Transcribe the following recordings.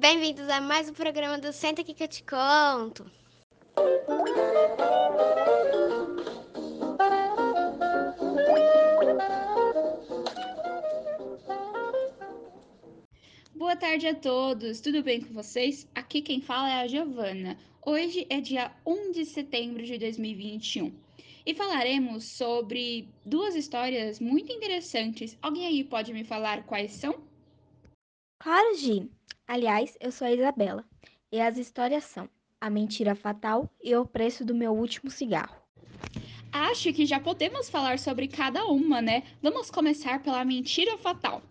Bem-vindos a mais um programa do Senta aqui que eu te conto. Boa tarde a todos, tudo bem com vocês? Aqui quem fala é a Giovana. Hoje é dia 1 de setembro de 2021 e falaremos sobre duas histórias muito interessantes. Alguém aí pode me falar quais são? Claro, Gi. Aliás, eu sou a Isabela e as histórias são A Mentira Fatal e O Preço do Meu Último Cigarro. Acho que já podemos falar sobre cada uma, né? Vamos começar pela Mentira Fatal.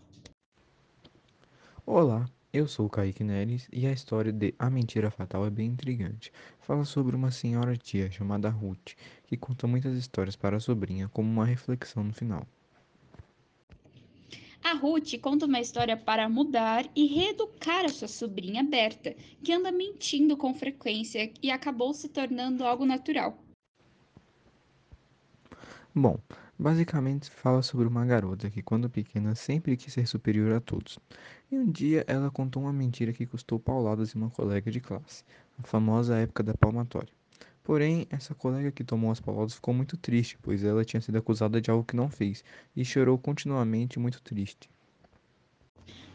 Olá, eu sou o Kaique Neres e a história de A Mentira Fatal é bem intrigante. Fala sobre uma senhora tia chamada Ruth, que conta muitas histórias para a sobrinha como uma reflexão no final. A Ruth conta uma história para mudar e reeducar a sua sobrinha Berta, que anda mentindo com frequência e acabou se tornando algo natural. Bom, basicamente fala sobre uma garota que, quando pequena, sempre quis ser superior a todos. E um dia ela contou uma mentira que custou pauladas em uma colega de classe, a famosa época da palmatória. Porém, essa colega que tomou as palavras ficou muito triste, pois ela tinha sido acusada de algo que não fez, e chorou continuamente muito triste.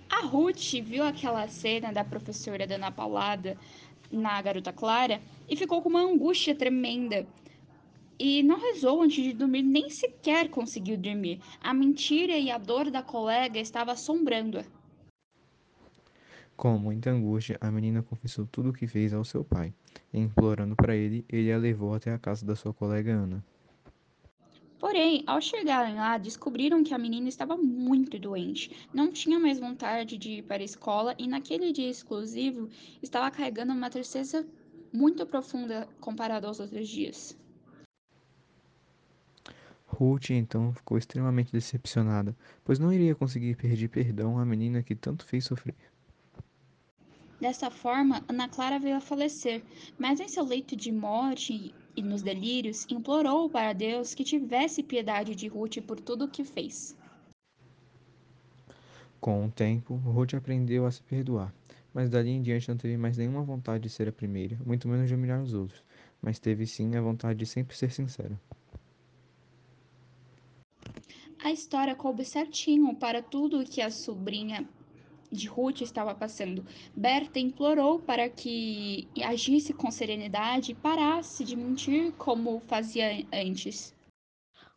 A Ruth viu aquela cena da professora dando a paulada na garota Clara e ficou com uma angústia tremenda. E não rezou antes de dormir, nem sequer conseguiu dormir. A mentira e a dor da colega estava assombrando-a. Com muita angústia, a menina confessou tudo o que fez ao seu pai, e implorando para ele, ele a levou até a casa da sua colega Ana. Porém, ao chegarem lá, descobriram que a menina estava muito doente, não tinha mais vontade de ir para a escola e naquele dia exclusivo estava carregando uma tristeza muito profunda comparada aos outros dias. Ruth então ficou extremamente decepcionada, pois não iria conseguir pedir perdão à menina que tanto fez sofrer. Dessa forma, Ana Clara veio a falecer, mas em seu leito de morte e nos delírios, implorou para Deus que tivesse piedade de Ruth por tudo o que fez. Com o tempo, Ruth aprendeu a se perdoar, mas dali em diante não teve mais nenhuma vontade de ser a primeira, muito menos de humilhar os outros, mas teve sim a vontade de sempre ser sincera. A história coube certinho para tudo o que a sobrinha de Ruth estava passando. Berta implorou para que agisse com serenidade e parasse de mentir como fazia antes.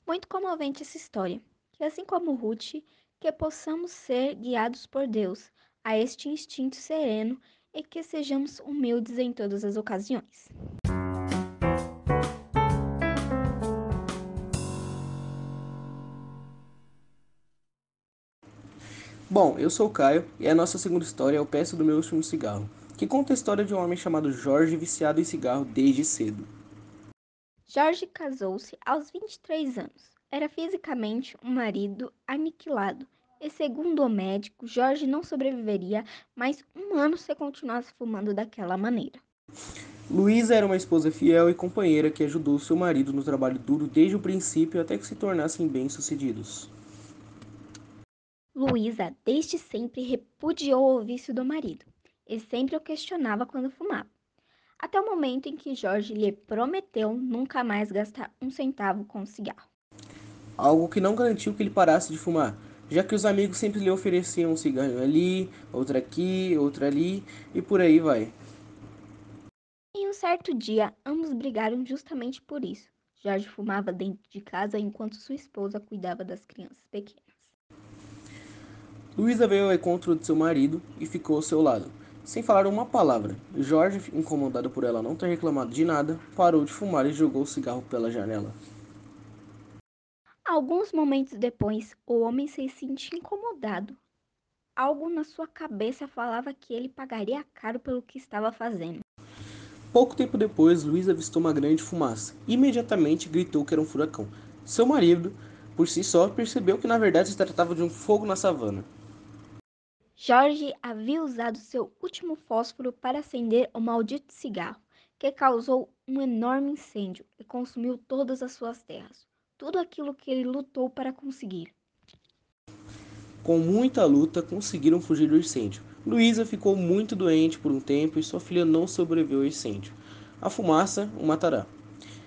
Muito comovente essa história, que assim como Ruth, que possamos ser guiados por Deus a este instinto sereno e que sejamos humildes em todas as ocasiões. Bom, eu sou o Caio e a nossa segunda história é o Peço do Meu Último Cigarro, que conta a história de um homem chamado Jorge viciado em cigarro desde cedo. Jorge casou-se aos 23 anos. Era fisicamente um marido aniquilado e, segundo o médico, Jorge não sobreviveria mais um ano se continuasse fumando daquela maneira. Luísa era uma esposa fiel e companheira que ajudou seu marido no trabalho duro desde o princípio até que se tornassem bem-sucedidos. Luísa desde sempre repudiou o vício do marido e sempre o questionava quando fumava. Até o momento em que Jorge lhe prometeu nunca mais gastar um centavo com cigarro. Algo que não garantiu que ele parasse de fumar, já que os amigos sempre lhe ofereciam um cigarro ali, outro aqui, outro ali e por aí vai. Em um certo dia, ambos brigaram justamente por isso. Jorge fumava dentro de casa enquanto sua esposa cuidava das crianças pequenas. Luísa veio ao encontro de seu marido e ficou ao seu lado, sem falar uma palavra. Jorge, incomodado por ela não ter reclamado de nada, parou de fumar e jogou o cigarro pela janela. Alguns momentos depois, o homem se sentia incomodado. Algo na sua cabeça falava que ele pagaria caro pelo que estava fazendo. Pouco tempo depois, Luísa avistou uma grande fumaça. Imediatamente gritou que era um furacão. Seu marido, por si só, percebeu que na verdade se tratava de um fogo na savana. Jorge havia usado seu último fósforo para acender o maldito cigarro, que causou um enorme incêndio e consumiu todas as suas terras, tudo aquilo que ele lutou para conseguir. Com muita luta, conseguiram fugir do incêndio. Luísa ficou muito doente por um tempo e sua filha não sobreviveu ao incêndio. A fumaça o matará.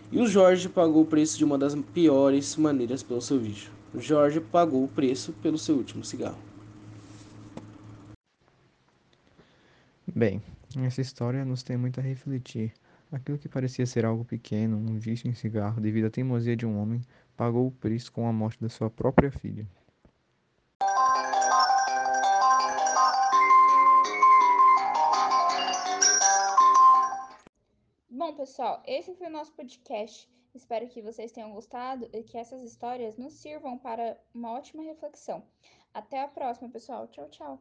E o Jorge pagou o preço de uma das piores maneiras pelo seu vício. O Jorge pagou o preço pelo seu último cigarro. Bem, essa história nos tem muito a refletir. Aquilo que parecia ser algo pequeno, um vício em cigarro, devido à teimosia de um homem, pagou o preço com a morte da sua própria filha. Bom, pessoal, esse foi o nosso podcast. Espero que vocês tenham gostado e que essas histórias nos sirvam para uma ótima reflexão. Até a próxima, pessoal. Tchau, tchau.